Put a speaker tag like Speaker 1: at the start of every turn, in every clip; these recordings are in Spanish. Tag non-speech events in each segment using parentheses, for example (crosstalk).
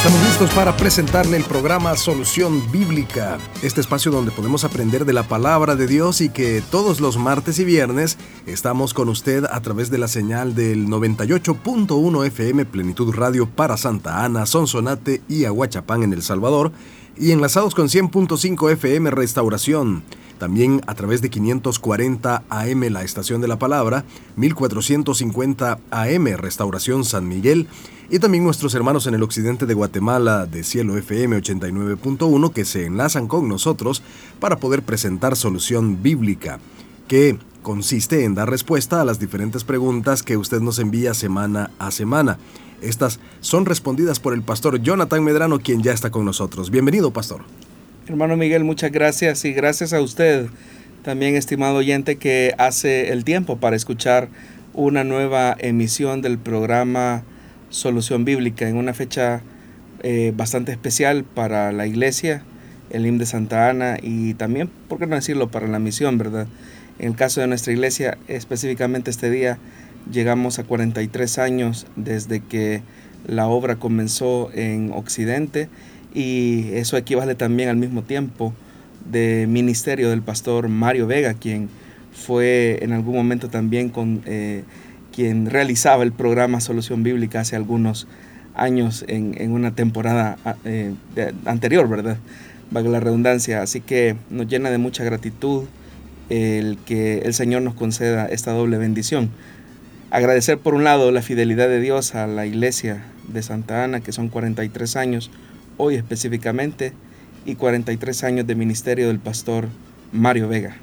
Speaker 1: Estamos listos para presentarle el programa Solución Bíblica, este espacio donde podemos aprender de la palabra de Dios y que todos los martes y viernes estamos con usted a través de la señal del 98.1 FM Plenitud Radio para Santa Ana, Sonsonate y Aguachapán en El Salvador y enlazados con 100.5 FM Restauración. También a través de 540 AM La Estación de la Palabra, 1450 AM Restauración San Miguel y también nuestros hermanos en el occidente de Guatemala de Cielo FM 89.1 que se enlazan con nosotros para poder presentar solución bíblica, que consiste en dar respuesta a las diferentes preguntas que usted nos envía semana a semana. Estas son respondidas por el pastor Jonathan Medrano, quien ya está con nosotros. Bienvenido, pastor.
Speaker 2: Hermano Miguel, muchas gracias y gracias a usted, también estimado oyente, que hace el tiempo para escuchar una nueva emisión del programa solución bíblica en una fecha eh, bastante especial para la iglesia, el himno de Santa Ana y también, por qué no decirlo, para la misión, ¿verdad? En el caso de nuestra iglesia, específicamente este día, llegamos a 43 años desde que la obra comenzó en Occidente y eso equivale también al mismo tiempo de ministerio del pastor Mario Vega, quien fue en algún momento también con... Eh, quien realizaba el programa Solución Bíblica hace algunos años en, una temporada ah, eh, anterior, ¿verdad? La redundancia. Así que nos llena de mucha gratitud el que el Señor nos conceda esta doble bendición. Agradecer por un lado la fidelidad de Dios a la iglesia de Santa Ana, que son 43 años, hoy específicamente, y 43 años de ministerio del pastor Mario Vega.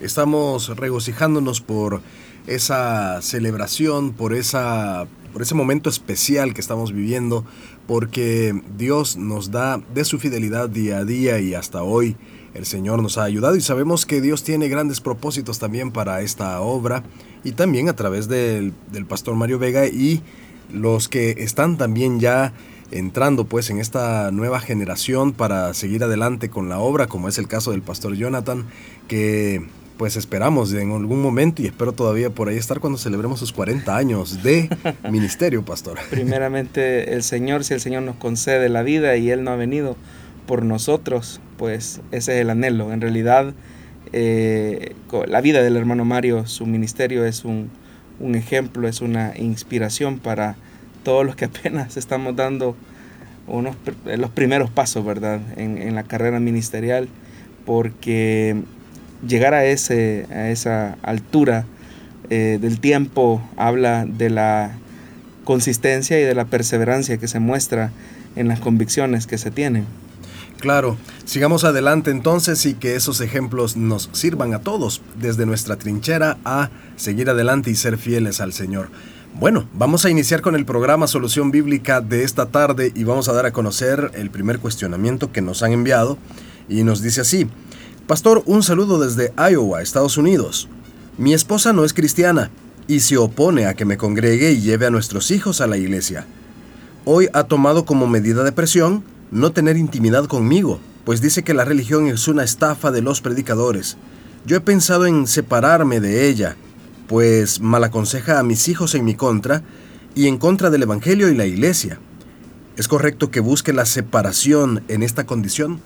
Speaker 1: Estamos regocijándonos por esa celebración, por, esa, por ese momento especial que estamos viviendo, porque Dios nos da de su fidelidad día a día y hasta hoy el Señor nos ha ayudado y sabemos que Dios tiene grandes propósitos también para esta obra y también a través del, del pastor Mario Vega y los que están también ya entrando pues en esta nueva generación para seguir adelante con la obra, como es el caso del pastor Jonathan, que pues esperamos en algún momento y espero todavía por ahí estar cuando celebremos sus 40 años de (laughs) ministerio, pastor.
Speaker 2: Primeramente el Señor, si el Señor nos concede la vida y Él no ha venido por nosotros, pues ese es el anhelo. En realidad, eh, la vida del hermano Mario, su ministerio es un, ejemplo, es una inspiración para todos los que (laughs) apenas estamos dando unos, los primeros pasos, ¿verdad?, en, en la carrera ministerial, porque llegar a, ese, a esa altura eh, del tiempo habla de la consistencia y de la perseverancia que se muestra en las convicciones que se tienen.
Speaker 1: Claro, sigamos adelante entonces y que esos ejemplos nos sirvan a todos, desde nuestra trinchera a seguir adelante y ser fieles al Señor. Bueno, vamos a iniciar con el programa Solución Bíblica de esta tarde y vamos a dar a conocer el primer cuestionamiento que nos han enviado y nos dice así, Pastor, un saludo desde Iowa, Estados Unidos. Mi esposa no es cristiana y se opone a que me congregue y lleve a nuestros hijos a la iglesia. Hoy ha tomado como medida de presión no tener intimidad conmigo, pues dice que la religión es una estafa de los predicadores. Yo he pensado en separarme de ella, pues malaconseja a mis hijos en mi contra y en contra del Evangelio y la iglesia. ¿Es correcto que busque la separación en esta condición?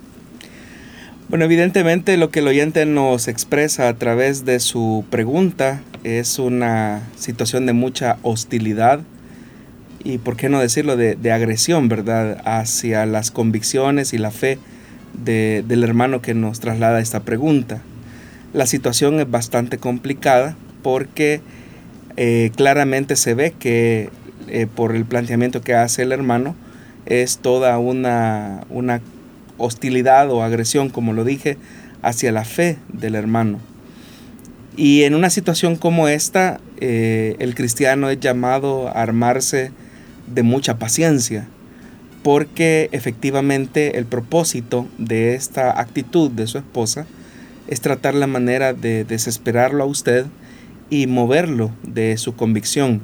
Speaker 2: Bueno, evidentemente lo que el oyente nos expresa a través de su pregunta es una situación de mucha hostilidad y, por qué no decirlo, de, agresión, ¿verdad?, hacia las convicciones y la fe del hermano que nos traslada esta pregunta. La situación es bastante complicada porque eh, claramente se ve que eh, por el planteamiento que hace el hermano es toda una, una hostilidad o agresión, como lo dije, hacia la fe del hermano. Y en una situación como esta, eh, el cristiano es llamado a armarse de mucha paciencia, porque efectivamente el propósito de esta actitud de su esposa es tratar la manera de desesperarlo a usted y moverlo de su convicción.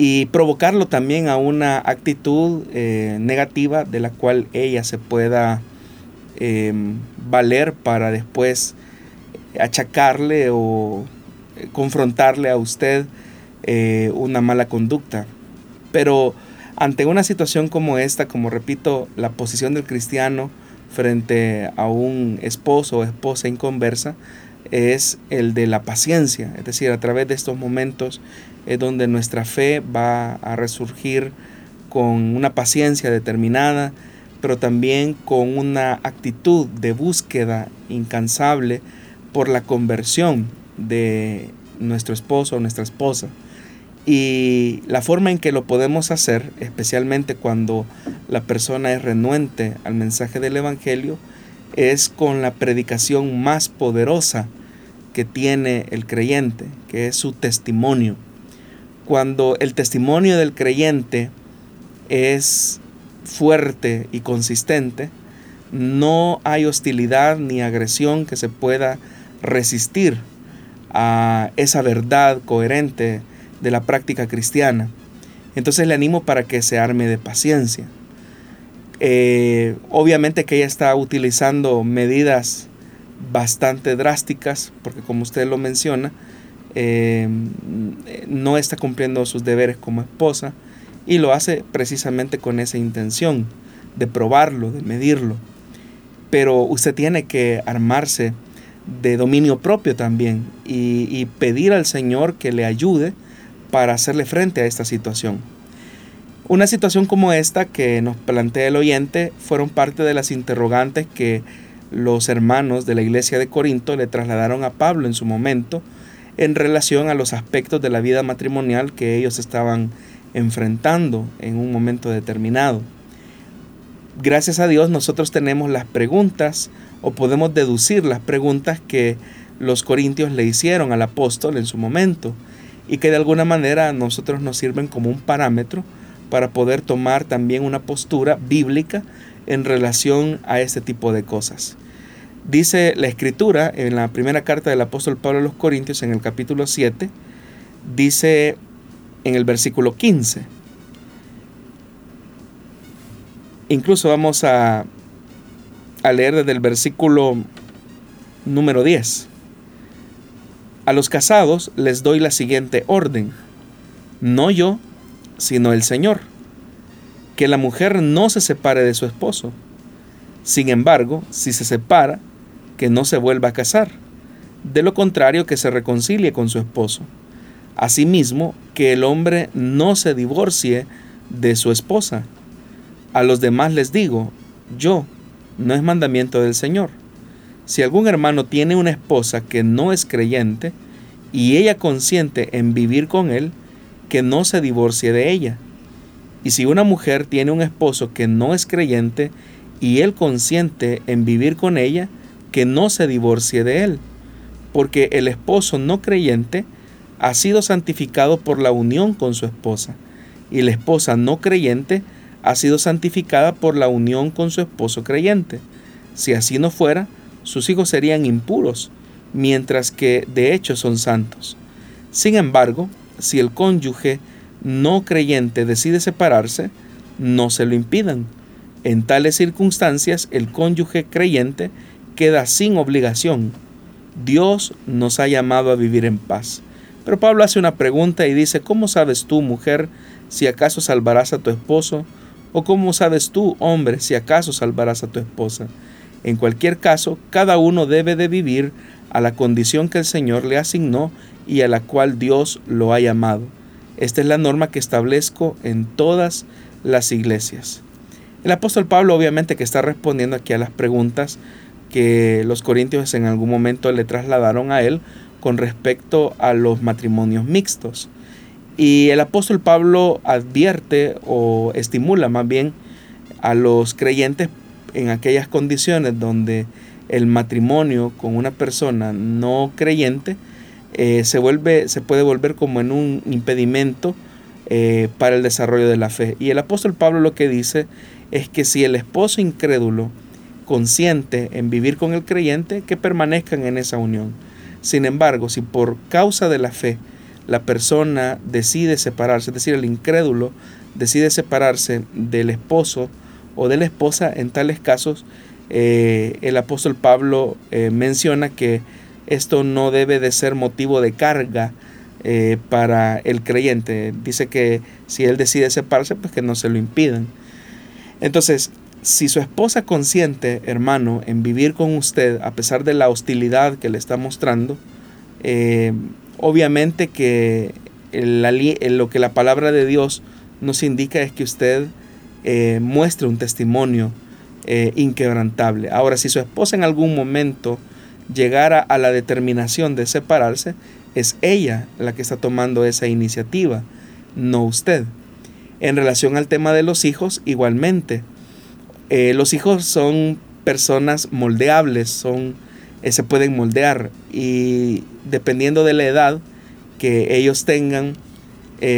Speaker 2: y provocarlo también a una actitud eh, negativa de la cual ella se pueda em, valer para después achacarle o eh, confrontarle a usted eh, una mala conducta. Pero ante una situación como esta, como repito, la posición del cristiano frente a un esposo o esposa inconversa es el de la paciencia, es decir, a través de estos momentos es donde nuestra fe va a resurgir con una paciencia determinada, pero también con una actitud de búsqueda incansable por la conversión de nuestro esposo o nuestra esposa. Y la forma en que lo podemos hacer, especialmente cuando la persona es renuente al mensaje del Evangelio, es con la predicación más poderosa que tiene el creyente, que es su testimonio. Cuando el testimonio del creyente es fuerte y consistente, no hay hostilidad ni agresión que se pueda resistir a esa verdad coherente de la práctica cristiana. Entonces le animo para que se arme de paciencia. Eh, obviamente que ella está utilizando medidas bastante drásticas, porque como usted lo menciona, eh, no está cumpliendo sus deberes como esposa y lo hace precisamente con esa intención de probarlo, de medirlo. Pero usted tiene que armarse de dominio propio también y, pedir al Señor que le ayude para hacerle frente a esta situación. Una situación como esta que nos plantea el oyente fueron parte de las interrogantes que los hermanos de la iglesia de Corinto le trasladaron a Pablo en su momento en relación a los aspectos de la vida matrimonial que ellos estaban enfrentando en un momento determinado. Gracias a Dios nosotros tenemos las preguntas o podemos deducir las preguntas que los corintios le hicieron al apóstol en su momento y que de alguna manera a nosotros nos sirven como un parámetro para poder tomar también una postura bíblica en relación a este tipo de cosas. Dice la escritura en la primera carta del apóstol Pablo a los Corintios en el capítulo 7, dice en el versículo 15. Incluso vamos a a leer desde el versículo número 10. A los casados les doy la siguiente orden, no yo, sino el Señor, que la mujer no se separe de su esposo. Sin embargo, si se separa, que no se vuelva a casar, de lo contrario que se reconcilie con su esposo. Asimismo, que el hombre no se divorcie de su esposa. A los demás les digo, yo, no es mandamiento del Señor. Si algún hermano tiene una esposa que no es creyente y ella consiente en vivir con él, que no se divorcie de ella. Y si una mujer tiene un esposo que no es creyente y él consiente en vivir con ella, que no se divorcie de él, porque el esposo no creyente ha sido santificado por la unión con su esposa, y la esposa no creyente ha sido santificada por la unión con su esposo creyente. Si así no fuera, sus hijos serían impuros, mientras que de hecho son santos. Sin embargo, si el cónyuge no creyente decide separarse, no se lo impidan. En tales circunstancias, el cónyuge creyente queda sin obligación. Dios nos ha llamado a vivir en paz. Pero Pablo hace una pregunta y dice, ¿cómo sabes tú, mujer, si acaso salvarás a tu esposo? ¿O cómo sabes tú, hombre, si acaso salvarás a tu esposa? En cualquier caso, cada uno debe de vivir a la condición que el Señor le asignó y a la cual Dios lo ha llamado. Esta es la norma que establezco en todas las iglesias. El apóstol Pablo obviamente que está respondiendo aquí a las preguntas que los corintios en algún momento le trasladaron a él con respecto a los matrimonios mixtos. Y el apóstol Pablo advierte o estimula más bien a los creyentes en aquellas condiciones donde el matrimonio con una persona no creyente eh, se, vuelve, se puede volver como en un impedimento eh, para el desarrollo de la fe. Y el apóstol Pablo lo que dice es que si el esposo incrédulo consiente en vivir con el creyente, que permanezcan en esa unión. Sin embargo, si por causa de la fe la persona decide separarse, es decir, el incrédulo decide separarse del esposo o de la esposa, en tales casos eh, el apóstol Pablo menciona que esto no debe de ser motivo de carga eh, para el creyente. Dice que si él decide separarse, pues que no se lo impidan. Entonces, si su esposa consiente, hermano, en vivir con usted, a pesar de la hostilidad que le está mostrando, obviamente que lo que la palabra de Dios nos indica es que usted muestre un testimonio eh, inquebrantable. Ahora, si su esposa en algún momento llegara a la determinación de separarse, es ella la que está tomando esa iniciativa, no usted. En relación al tema de los hijos, igualmente, eh, los hijos son personas moldeables, son, eh, se pueden moldear y dependiendo de la edad que ellos tengan,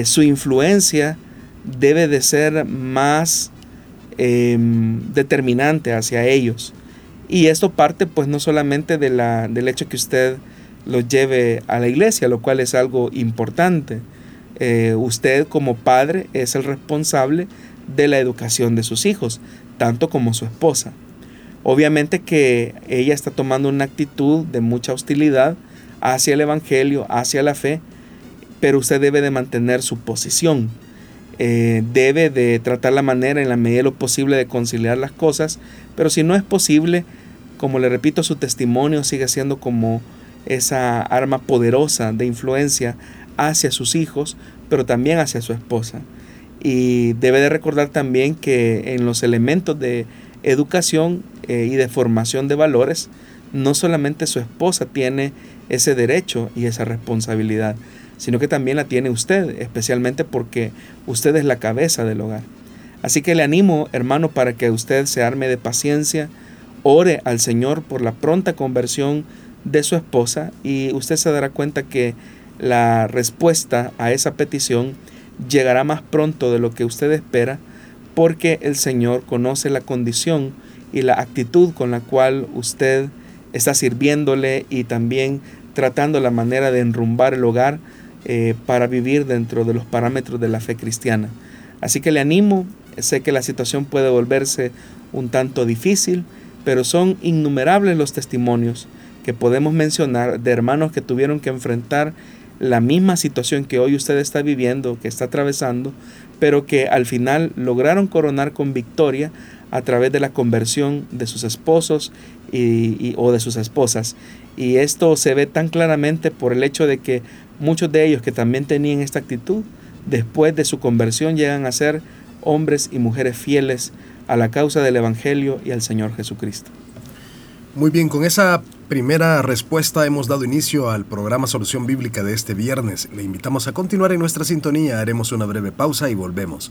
Speaker 2: su influencia debe de ser más Em, determinante hacia ellos. Y esto parte pues no solamente de la, del hecho que usted los lleve a la iglesia, lo cual es algo importante. Eh, usted como padre es el responsable de la educación de sus hijos, tanto como su esposa. Obviamente que ella está tomando una actitud de mucha hostilidad hacia el Evangelio, hacia la fe, pero usted debe de mantener su posición. Eh, debe de tratar la manera en la medida de lo posible de conciliar las cosas, pero si no es posible, como le repito, su testimonio sigue siendo como esa arma poderosa de influencia hacia sus hijos, pero también hacia su esposa. Y debe de recordar también que en los elementos de educación eh, y de formación de valores, no solamente su esposa tiene ese derecho y esa responsabilidad, sino que también la tiene usted, especialmente porque usted es la cabeza del hogar. Así que le animo, hermano, para que usted se arme de paciencia, ore al Señor por la pronta conversión de su esposa y usted se dará cuenta que la respuesta a esa petición llegará más pronto de lo que usted espera porque el Señor conoce la condición y la actitud con la cual usted está sirviéndole y también tratando la manera de enrumbar el hogar eh, para vivir dentro de los parámetros de la fe cristiana. Así que le animo, sé que la situación puede volverse un tanto difícil, pero son innumerables los testimonios que podemos mencionar de hermanos que tuvieron que enfrentar la misma situación que hoy usted está viviendo, que está atravesando, pero que al final lograron coronar con victoria a través de la conversión de sus esposos y, o de sus esposas. Y esto se ve tan claramente por el hecho de que muchos de ellos que también tenían esta actitud, después de su conversión llegan a ser hombres y mujeres fieles a la causa del Evangelio y al Señor Jesucristo.
Speaker 1: Muy bien, con esa primera respuesta hemos dado inicio al programa Solución Bíblica de este viernes. Le invitamos a continuar en nuestra sintonía, haremos una breve pausa y volvemos.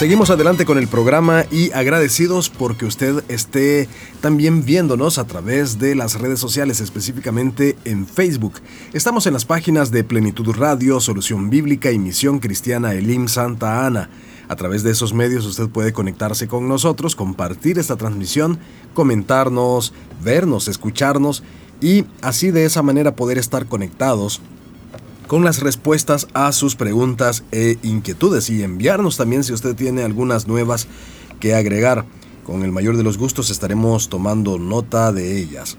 Speaker 1: Seguimos adelante con el programa y agradecidos porque usted esté también viéndonos a través de las redes sociales, específicamente en Facebook. Estamos en las páginas de Plenitud Radio, Solución Bíblica y Misión Cristiana Elim Santa Ana. A través de esos medios usted puede conectarse con nosotros, compartir esta transmisión, comentarnos, vernos, escucharnos y así de esa manera poder estar conectados con las respuestas a sus preguntas e inquietudes y enviarnos también si usted tiene algunas nuevas que agregar. Con el mayor de los gustos estaremos tomando nota de ellas.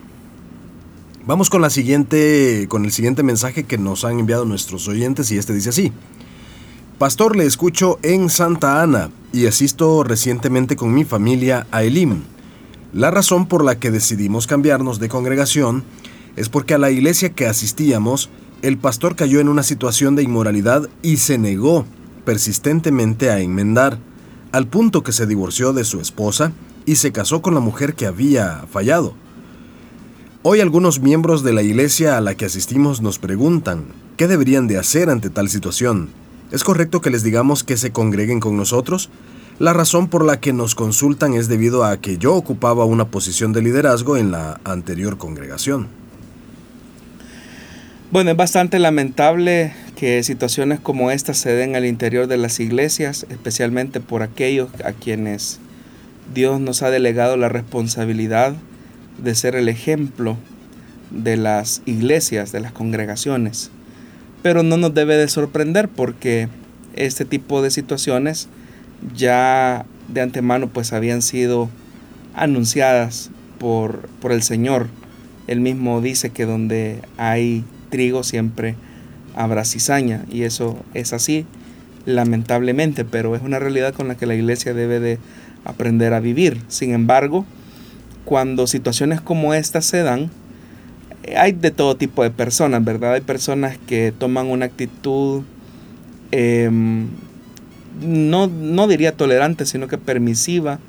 Speaker 1: Vamos con la siguiente con el siguiente mensaje que nos han enviado nuestros oyentes y este dice así: Pastor, le escucho en Santa Ana y asisto recientemente con mi familia a Elim. La razón por la que decidimos cambiarnos de congregación es porque a la iglesia que asistíamos el pastor cayó en una situación de inmoralidad y se negó persistentemente a enmendar, al punto que se divorció de su esposa y se casó con la mujer que había fallado. Hoy algunos miembros de la iglesia a la que asistimos nos preguntan, ¿qué deberían de hacer ante tal situación? ¿Es correcto que les digamos que se congreguen con nosotros? La razón por la que nos consultan es debido a que yo ocupaba una posición de liderazgo en la anterior congregación.
Speaker 2: Bueno, es bastante lamentable que situaciones como esta se den al interior de las iglesias, especialmente por aquellos a quienes Dios nos ha delegado la responsabilidad de ser el ejemplo de las iglesias, de las congregaciones. Pero no nos debe de sorprender porque este tipo de situaciones ya de antemano pues habían sido anunciadas por, por el Señor. Él mismo dice que donde hay trigo siempre habrá cizaña y eso es así lamentablemente, pero es una realidad con la que la iglesia debe de aprender a vivir. Sin embargo, cuando situaciones como estas se dan, hay de todo tipo de personas, ¿verdad? Hay personas que toman una actitud em, no, no diría tolerante, sino que permisiva,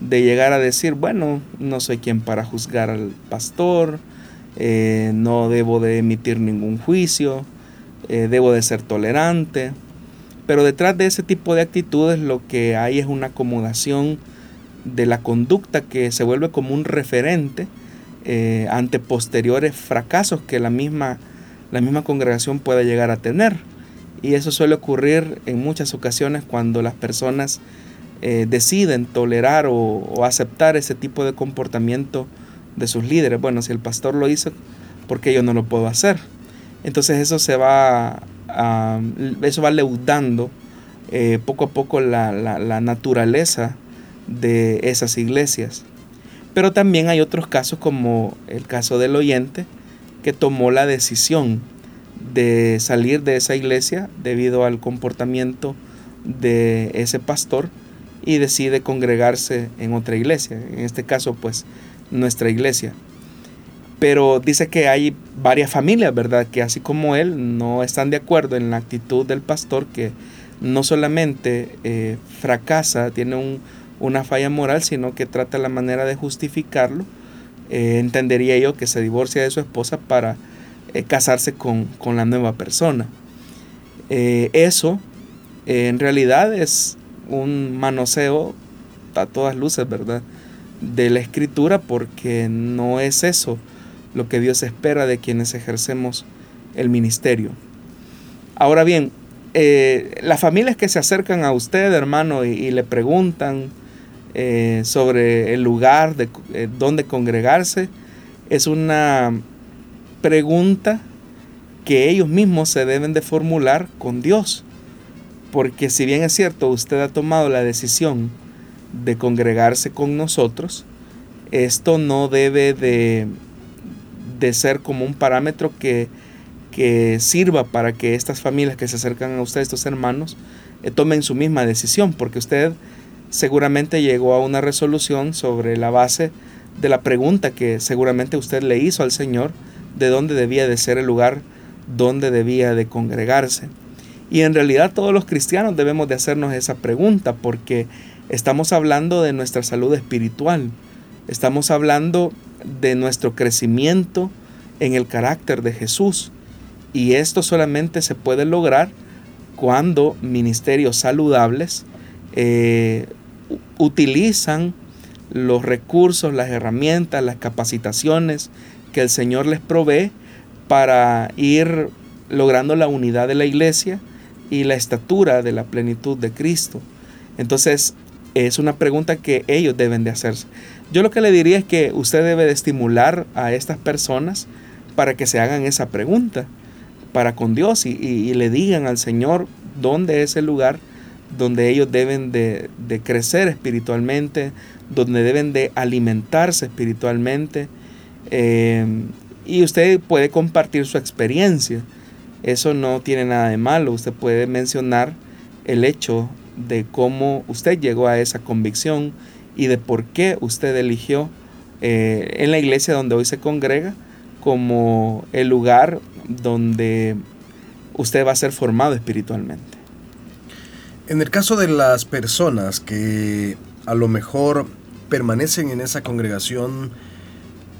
Speaker 2: de llegar a decir, bueno, no soy quien para juzgar al pastor, eh, no debo de emitir ningún juicio, eh, debo de ser tolerante. Pero detrás de ese tipo de actitudes lo que hay es una acomodación de la conducta que se vuelve como un referente eh, ante posteriores fracasos que la misma, la misma congregación pueda llegar a tener. Y eso suele ocurrir en muchas ocasiones cuando las personas deciden tolerar o, aceptar ese tipo de comportamiento de sus líderes. Bueno, si el pastor lo hizo, ¿por qué yo no lo puedo hacer? Entonces eso se va, eso va leudando eh, poco a poco la, la naturaleza de esas iglesias. Pero también hay otros casos como el caso del oyente que tomó la decisión de salir de esa iglesia debido al comportamiento de ese pastor y decide congregarse en otra iglesia, en este caso pues nuestra iglesia. Pero dice que hay varias familias, ¿verdad? Que así como él no están de acuerdo en la actitud del pastor que no solamente eh, fracasa, tiene una falla moral, sino que trata la manera de justificarlo. Eh, entendería yo que se divorcia de su esposa para eh, casarse con, la nueva persona. Eso en realidad es un manoseo a todas luces, ¿verdad? De la escritura porque no es eso lo que Dios espera de quienes ejercemos el ministerio. Ahora bien, las familias que se acercan a usted, hermano, y, le preguntan sobre el lugar de donde congregarse, es una pregunta que ellos mismos se deben de formular con Dios. Porque si bien es cierto, usted ha tomado la decisión de congregarse con nosotros, esto no debe de, de ser como un parámetro que, que, sirva para que estas familias que se acercan a usted, estos hermanos, eh, tomen su misma decisión, porque usted seguramente llegó a una resolución sobre la base de la pregunta que seguramente usted le hizo al Señor de dónde debía de ser el lugar donde debía de congregarse. Y en realidad todos los cristianos debemos de hacernos esa pregunta porque estamos hablando de nuestra salud espiritual, estamos hablando de nuestro crecimiento en el carácter de Jesús. Y esto solamente se puede lograr cuando ministerios saludables eh, utilizan los recursos, las herramientas, las capacitaciones que el Señor les provee para ir logrando la unidad de la iglesia y la estatura de la plenitud de Cristo. Entonces, es una pregunta que ellos deben de hacerse. Yo lo que le diría es que usted debe de estimular a estas personas para que se hagan esa pregunta para con Dios y, le digan al Señor dónde es el lugar donde ellos deben de, de crecer espiritualmente, donde deben de alimentarse espiritualmente, Em, y usted puede compartir su experiencia. Eso no tiene nada de malo. Usted puede mencionar el hecho de cómo usted llegó a esa convicción y de por qué usted eligió eh, en la iglesia donde hoy se congrega como el lugar donde usted va a ser formado espiritualmente.
Speaker 1: En el caso de las personas que a lo mejor permanecen en esa congregación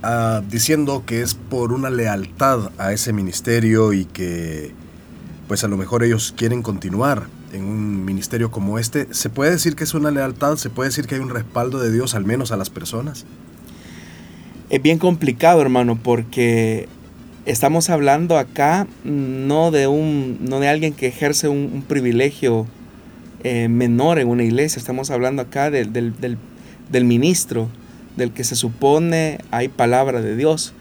Speaker 1: ah, diciendo que es por una lealtad a ese ministerio y que pues a lo mejor ellos quieren continuar en un ministerio como este, ¿se puede decir que es una lealtad? ¿Se puede decir que hay un respaldo de Dios al menos a las personas?
Speaker 2: Es bien complicado, hermano, porque estamos hablando acá no de un no de alguien que ejerce un, privilegio eh, menor en una iglesia, estamos hablando acá del, del ministro, del que se supone hay palabra de Dios.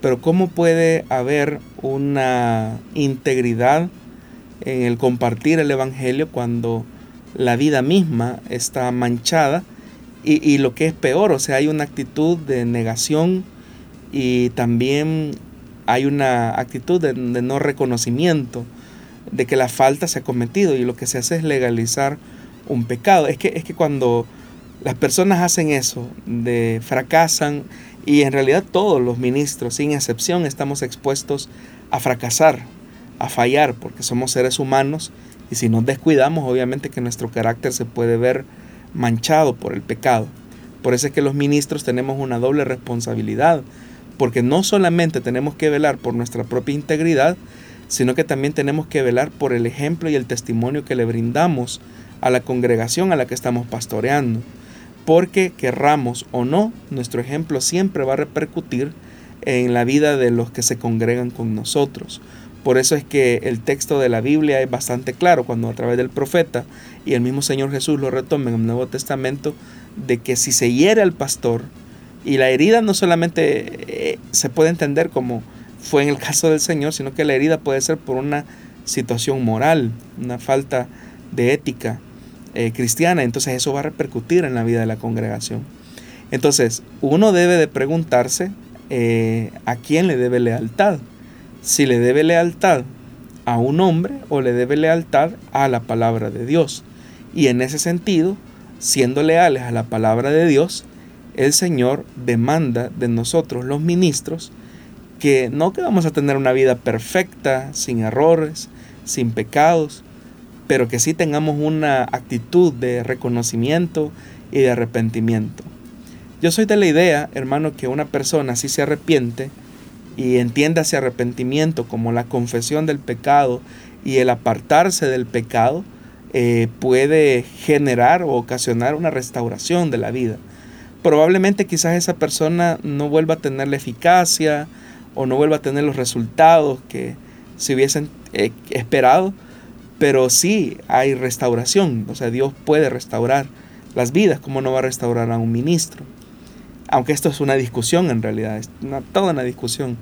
Speaker 2: Pero ¿cómo puede haber una integridad en el compartir el Evangelio cuando la vida misma está manchada y, lo que es peor, o sea, hay una actitud de negación y también hay una actitud de, no reconocimiento de que la falta se ha cometido y lo que se hace es legalizar un pecado. Es que, es que cuando las personas hacen eso, de fracasan y en realidad todos los ministros, sin excepción, estamos expuestos a fracasar a fallar porque somos seres humanos y si nos descuidamos obviamente que nuestro carácter se puede ver manchado por el pecado. Por eso es que los ministros tenemos una doble responsabilidad, porque no solamente tenemos que velar por nuestra propia integridad, sino que también tenemos que velar por el ejemplo y el testimonio que le brindamos a la congregación a la que estamos pastoreando. Porque querramos o no, nuestro ejemplo siempre va a repercutir en la vida de los que se congregan con nosotros. Por eso es que el texto de la Biblia es bastante claro cuando a través del profeta y el mismo Señor Jesús lo retoma en el Nuevo Testamento de que si se hiere al pastor y la herida no solamente eh, se puede entender como fue en el (laughs) caso del Señor, sino que la herida puede ser por una situación moral, una falta de ética eh, cristiana, entonces eso va a repercutir en la vida de la congregación. Entonces, uno debe de preguntarse eh, a quién le debe lealtad si le debe lealtad a un hombre o le debe lealtad a la palabra de Dios. Y en ese sentido, siendo leales a la palabra de Dios, el Señor demanda de nosotros los ministros que no que vamos a tener una vida perfecta, sin errores, sin pecados, pero que sí tengamos una actitud de reconocimiento y de arrepentimiento. Yo soy de la idea, hermano, que una persona si se arrepiente, y entiéndase arrepentimiento como la confesión del pecado y el apartarse del pecado, eh, puede generar o ocasionar una restauración de la vida. Probablemente quizás esa persona no vuelva a tener la eficacia o no vuelva a tener los resultados que se hubiesen eh, esperado, pero sí hay restauración, o sea, Dios puede restaurar las vidas, como no va a restaurar a un ministro aunque esto es una discusión en realidad, es toda una discusión,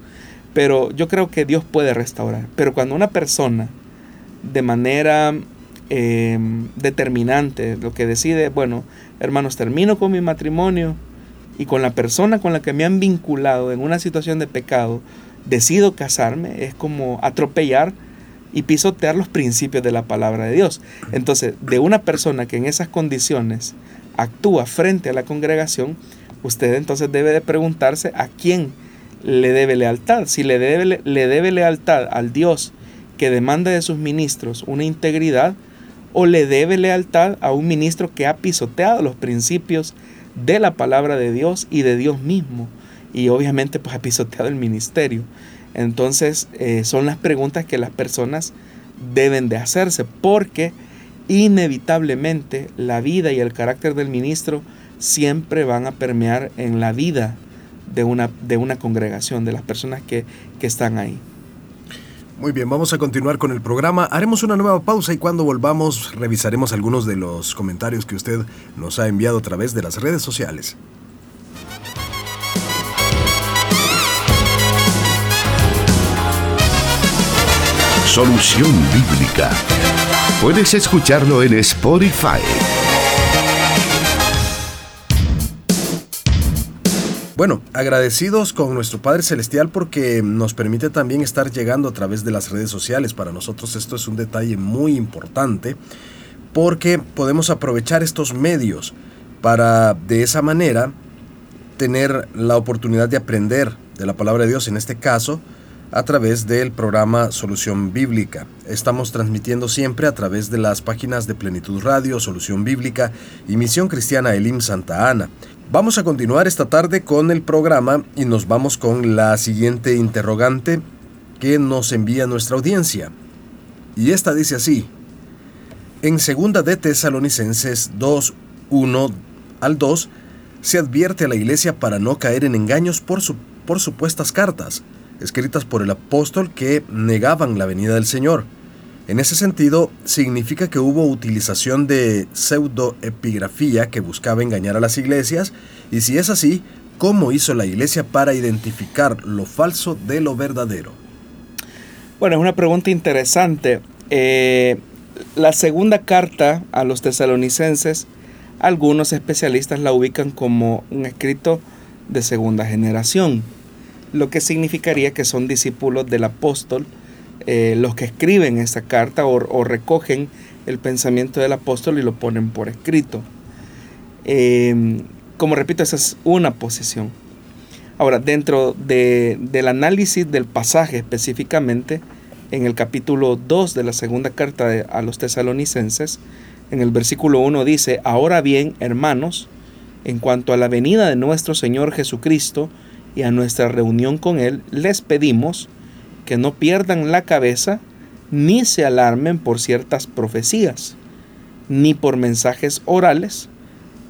Speaker 2: pero yo creo que Dios puede restaurar. Pero cuando una persona de manera em, determinante lo que decide, bueno, hermanos, termino con mi matrimonio y con la persona con la que me han vinculado en una situación de pecado, decido casarme, es como atropellar y pisotear los principios de la palabra de Dios. Entonces, de una persona que en esas condiciones actúa frente a la congregación, usted entonces debe de preguntarse a quién le debe lealtad. Si le debe, le debe lealtad al Dios que demanda de sus ministros una integridad, o le debe lealtad a un ministro que ha pisoteado los principios de la palabra de Dios y de Dios mismo. Y obviamente pues ha pisoteado el ministerio. Entonces eh, son las preguntas que las personas deben de hacerse porque inevitablemente la vida y el carácter del ministro siempre van a permear en la vida de una, de una congregación, de las personas que, que están ahí.
Speaker 1: Muy bien, vamos a continuar con el programa. Haremos una nueva pausa y cuando volvamos revisaremos algunos de los comentarios que usted nos ha enviado a través de las redes sociales.
Speaker 3: Solución Bíblica. Puedes escucharlo en Spotify
Speaker 1: Bueno, agradecidos con nuestro Padre Celestial porque nos permite también estar llegando a través de las redes sociales. Para nosotros esto es un detalle muy importante porque podemos aprovechar estos medios para de esa manera tener la oportunidad de aprender de la palabra de Dios, en este caso, a través del programa Solución Bíblica. Estamos transmitiendo siempre a través de las páginas de Plenitud Radio, Solución Bíblica y Misión Cristiana Elim Santa Ana. Vamos a continuar esta tarde con el programa y nos vamos con la siguiente interrogante que nos envía nuestra audiencia. Y esta dice así: En segunda de Tesalonicenses 2, 1 al 2, se advierte a la iglesia para no caer en engaños por, por supuestas cartas escritas por el apóstol que negaban la venida del Señor. En ese sentido, significa que hubo utilización de pseudoepigrafía que buscaba engañar a las iglesias, y si es así, ¿cómo hizo la iglesia para identificar lo falso de lo verdadero?
Speaker 2: Bueno, es una pregunta interesante. Eh, la segunda carta a los tesalonicenses, algunos especialistas la ubican como un escrito de segunda generación lo que significaría que son discípulos del apóstol eh, los que escriben esta carta o, recogen el pensamiento del apóstol y lo ponen por escrito. Em, como repito, esa es una posición. Ahora, dentro del análisis del pasaje específicamente, en el capítulo 2 de la segunda carta a los tesalonicenses, en el versículo 1 dice, ahora bien, hermanos, en cuanto a la venida de nuestro Señor Jesucristo, y a nuestra reunión con Él, les pedimos que no pierdan la cabeza ni se alarmen por ciertas profecías, ni por mensajes orales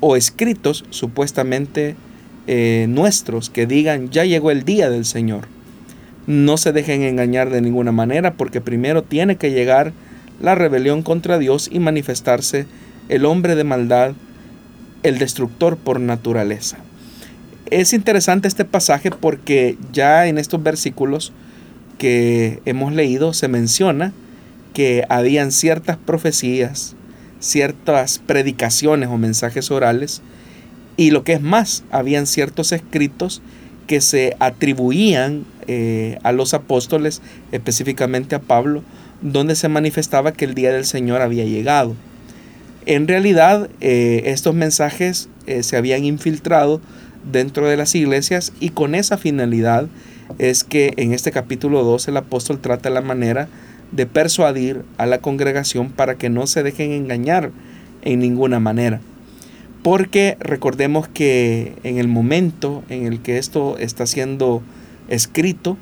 Speaker 2: o escritos supuestamente eh, nuestros que digan ya llegó el día del Señor. No se dejen engañar de ninguna manera porque primero tiene que llegar la rebelión contra Dios y manifestarse el hombre de maldad, el destructor por naturaleza. Es interesante este pasaje porque ya en estos versículos que hemos leído se menciona que habían ciertas profecías, ciertas predicaciones o mensajes orales y lo que es más, habían ciertos escritos que se atribuían eh, a los apóstoles, específicamente a Pablo, donde se manifestaba que el día del Señor había llegado. En realidad, eh, estos mensajes eh, se habían infiltrado dentro de las iglesias y con esa finalidad es que en este capítulo 2 el apóstol trata la manera de persuadir a la congregación para que no se dejen engañar en ninguna manera. Porque recordemos que en el momento en el que esto está siendo escrito,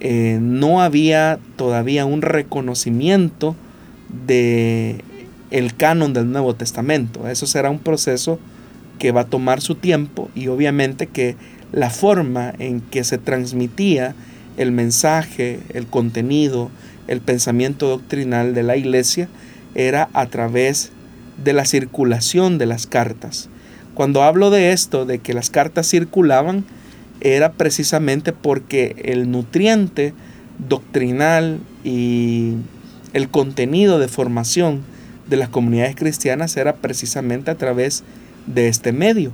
Speaker 2: eh, no había todavía un reconocimiento de el canon del Nuevo Testamento. Eso será un proceso que va a tomar su tiempo y obviamente que la forma en que se transmitía el mensaje, el contenido, el pensamiento doctrinal de la iglesia era a través de la circulación de las cartas. Cuando hablo de esto, de que las cartas circulaban, era precisamente porque el nutriente doctrinal y el contenido de formación de las comunidades cristianas era precisamente a través de este medio.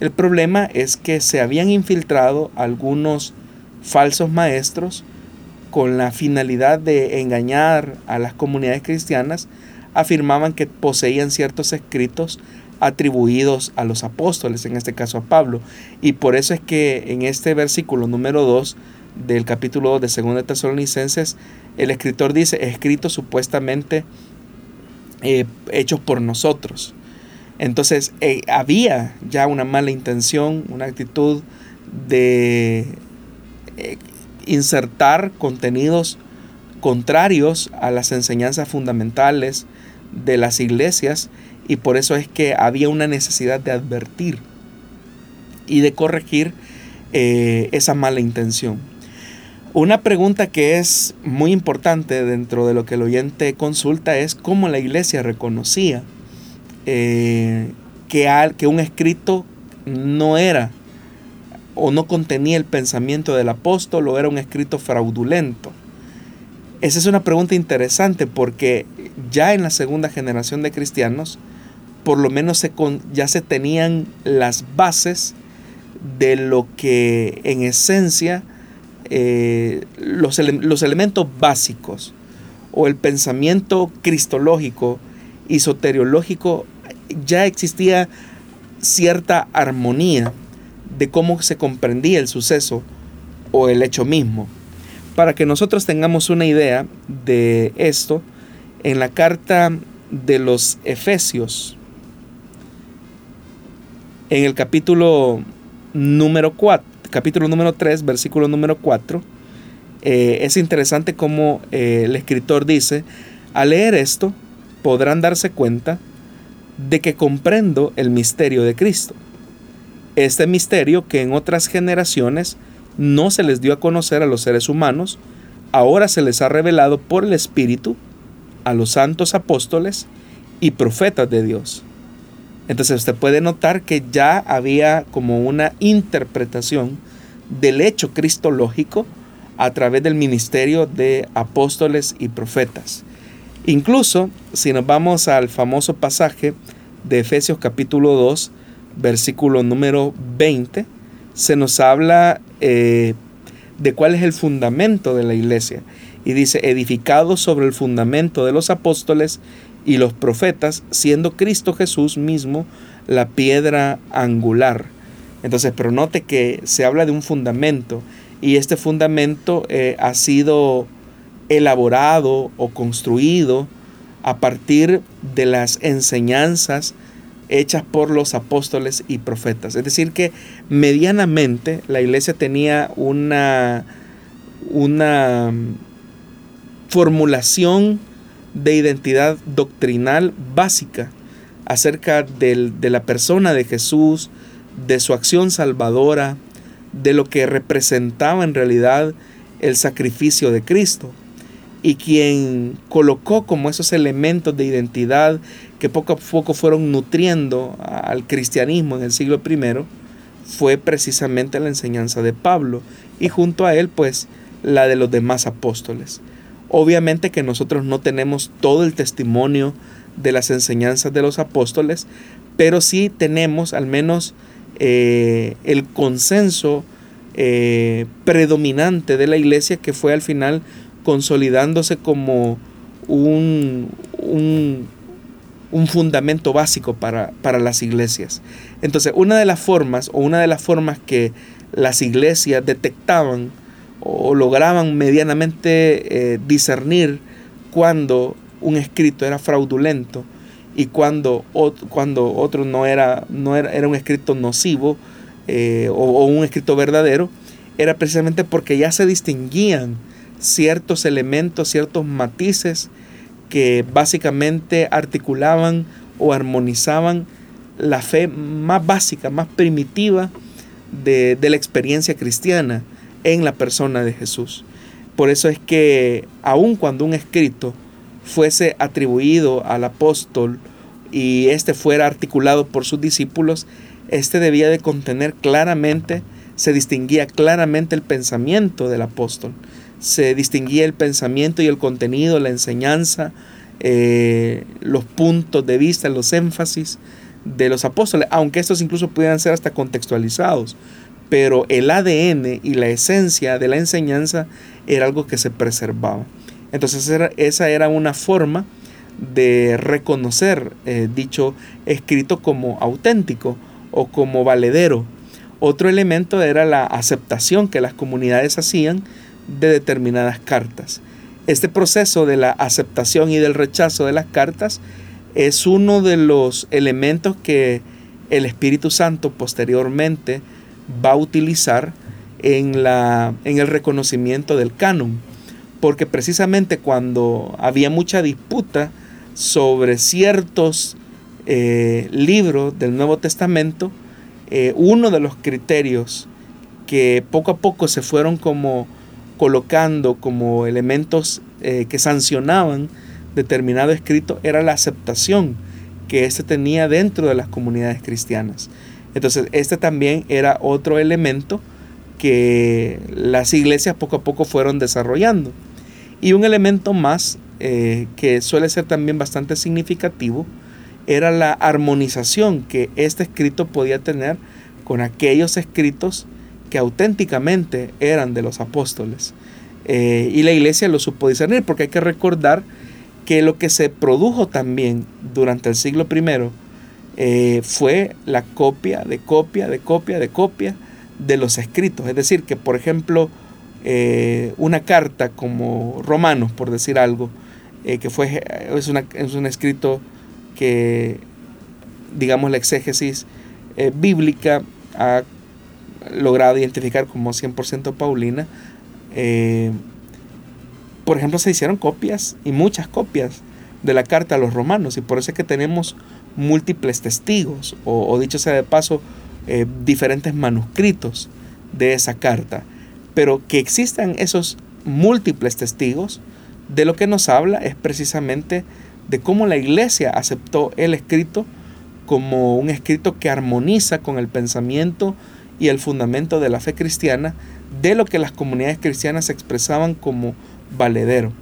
Speaker 2: El problema es que se habían infiltrado algunos falsos maestros con la finalidad de engañar a las comunidades cristianas, afirmaban que poseían ciertos escritos atribuidos a los apóstoles, en este caso a Pablo. Y por eso es que en este versículo número 2 del capítulo 2 de 2 Tesalonicenses, el escritor dice, escritos supuestamente eh, hechos por nosotros. Entonces eh, había ya una mala intención, una actitud de eh, insertar contenidos contrarios a las enseñanzas fundamentales de las iglesias y por eso es que había una necesidad de advertir y de corregir eh, esa mala intención. Una pregunta que es muy importante dentro de lo que el oyente consulta es cómo la iglesia reconocía eh, que, al, que un escrito no era o no contenía el pensamiento del apóstol o era un escrito fraudulento. Esa es una pregunta interesante porque ya en la segunda generación de cristianos, por lo menos se ya se tenían las bases de lo que en esencia eh, los, los elementos básicos o el pensamiento cristológico y soteriológico ya existía cierta armonía de cómo se comprendía el suceso o el hecho mismo. Para que nosotros tengamos una idea de esto, en la carta de los Efesios, en el capítulo número 4, capítulo número 3, versículo número 4, eh, es interesante como eh, el escritor dice, al leer esto podrán darse cuenta de que comprendo el misterio de Cristo. Este misterio que en otras generaciones no se les dio a conocer a los seres humanos, ahora se les ha revelado por el Espíritu a los santos apóstoles y profetas de Dios. Entonces usted puede notar que ya había como una interpretación del hecho cristológico a través del ministerio de apóstoles y profetas. Incluso si nos vamos al famoso pasaje de Efesios capítulo 2, versículo número 20, se nos habla eh, de cuál es el fundamento de la iglesia. Y dice, edificado sobre el fundamento de los apóstoles y los profetas, siendo Cristo Jesús mismo la piedra angular. Entonces, pero note que se habla de un fundamento y este fundamento eh, ha sido elaborado o construido a partir de las enseñanzas hechas por los apóstoles y profetas. Es decir, que medianamente la iglesia tenía una, una formulación de identidad doctrinal básica acerca de la persona de Jesús, de su acción salvadora, de lo que representaba en realidad el sacrificio de Cristo. Y quien colocó como esos elementos de identidad que poco a poco fueron nutriendo al cristianismo en el siglo I, fue precisamente la enseñanza de Pablo y junto a él pues la de los demás apóstoles. Obviamente que nosotros no tenemos todo el testimonio de las enseñanzas de los apóstoles, pero sí tenemos al menos eh, el consenso eh, predominante de la iglesia que fue al final consolidándose como un, un, fundamento básico para, para, las iglesias. Entonces, una de las formas o una de las formas que las iglesias detectaban o lograban medianamente eh, discernir cuando un escrito era fraudulento y cuando, cuando otro no era, no era, era un escrito nocivo eh, o, un escrito verdadero, era precisamente porque ya se distinguían ciertos elementos, ciertos matices que básicamente articulaban o armonizaban la fe más básica, más primitiva de, de la experiencia cristiana en la persona de Jesús. Por eso es que aun cuando un escrito fuese atribuido al apóstol y éste fuera articulado por sus discípulos, éste debía de contener claramente, se distinguía claramente el pensamiento del apóstol, se distinguía el pensamiento y el contenido, la enseñanza, eh, los puntos de vista, los énfasis de los apóstoles, aunque estos incluso pudieran ser hasta contextualizados pero el ADN y la esencia de la enseñanza era algo que se preservaba. Entonces esa era una forma de reconocer eh, dicho escrito como auténtico o como valedero. Otro elemento era la aceptación que las comunidades hacían de determinadas cartas. Este proceso de la aceptación y del rechazo de las cartas es uno de los elementos que el Espíritu Santo posteriormente va a utilizar en, la, en el reconocimiento del canon. Porque precisamente cuando había mucha disputa sobre ciertos eh, libros del Nuevo Testamento, eh, uno de los criterios que poco a poco se fueron como colocando como elementos eh, que sancionaban determinado escrito era la aceptación que éste tenía dentro de las comunidades cristianas. Entonces, este también era otro elemento que las iglesias poco a poco fueron desarrollando. Y un elemento más eh, que suele ser también bastante significativo era la armonización que este escrito podía tener con aquellos escritos que auténticamente eran de los apóstoles. Eh, y la iglesia lo supo discernir porque hay que recordar que lo que se produjo también durante el siglo I eh, fue la copia de copia de copia de copia de los escritos. Es decir, que por ejemplo eh, una carta como Romanos, por decir algo, que fue, es, es, un escrito que, digamos, la exégesis bíblica ha logrado identificar como 100% Paulina. por ejemplo, se hicieron copias y muchas copias de la carta a los romanos y por eso es que tenemos múltiples testigos o, dicho sea de paso, eh, diferentes manuscritos de esa carta. Pero que existan esos múltiples testigos, de lo que nos habla es precisamente de cómo la iglesia aceptó el escrito como un escrito que armoniza con el pensamiento y el fundamento de la fe cristiana, de lo que las comunidades cristianas expresaban como valedero.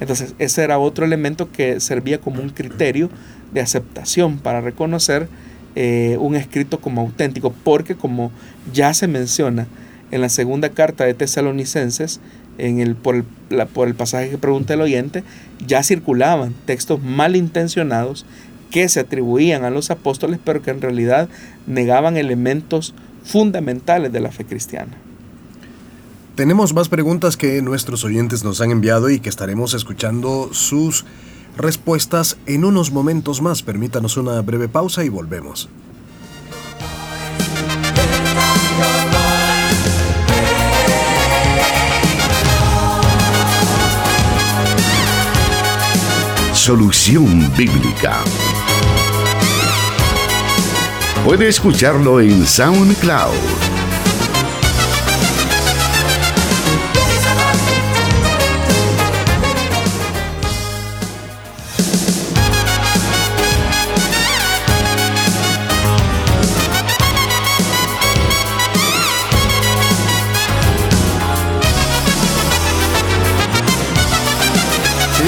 Speaker 2: Entonces, ese era otro elemento que servía como un criterio de aceptación para reconocer eh, un escrito como auténtico, porque como ya se menciona en la segunda carta de Tesalonicenses, en el, por, el, por el pasaje que pregunta el oyente, ya circulaban textos malintencionados que se atribuían a los apóstoles, pero que en realidad negaban elementos fundamentales de la fe cristiana.
Speaker 1: Tenemos más preguntas que nuestros oyentes nos han enviado y que estaremos escuchando sus respuestas en unos momentos más. Permítanos una breve pausa y volvemos.
Speaker 3: Solución Bíblica. Puede escucharlo en SoundCloud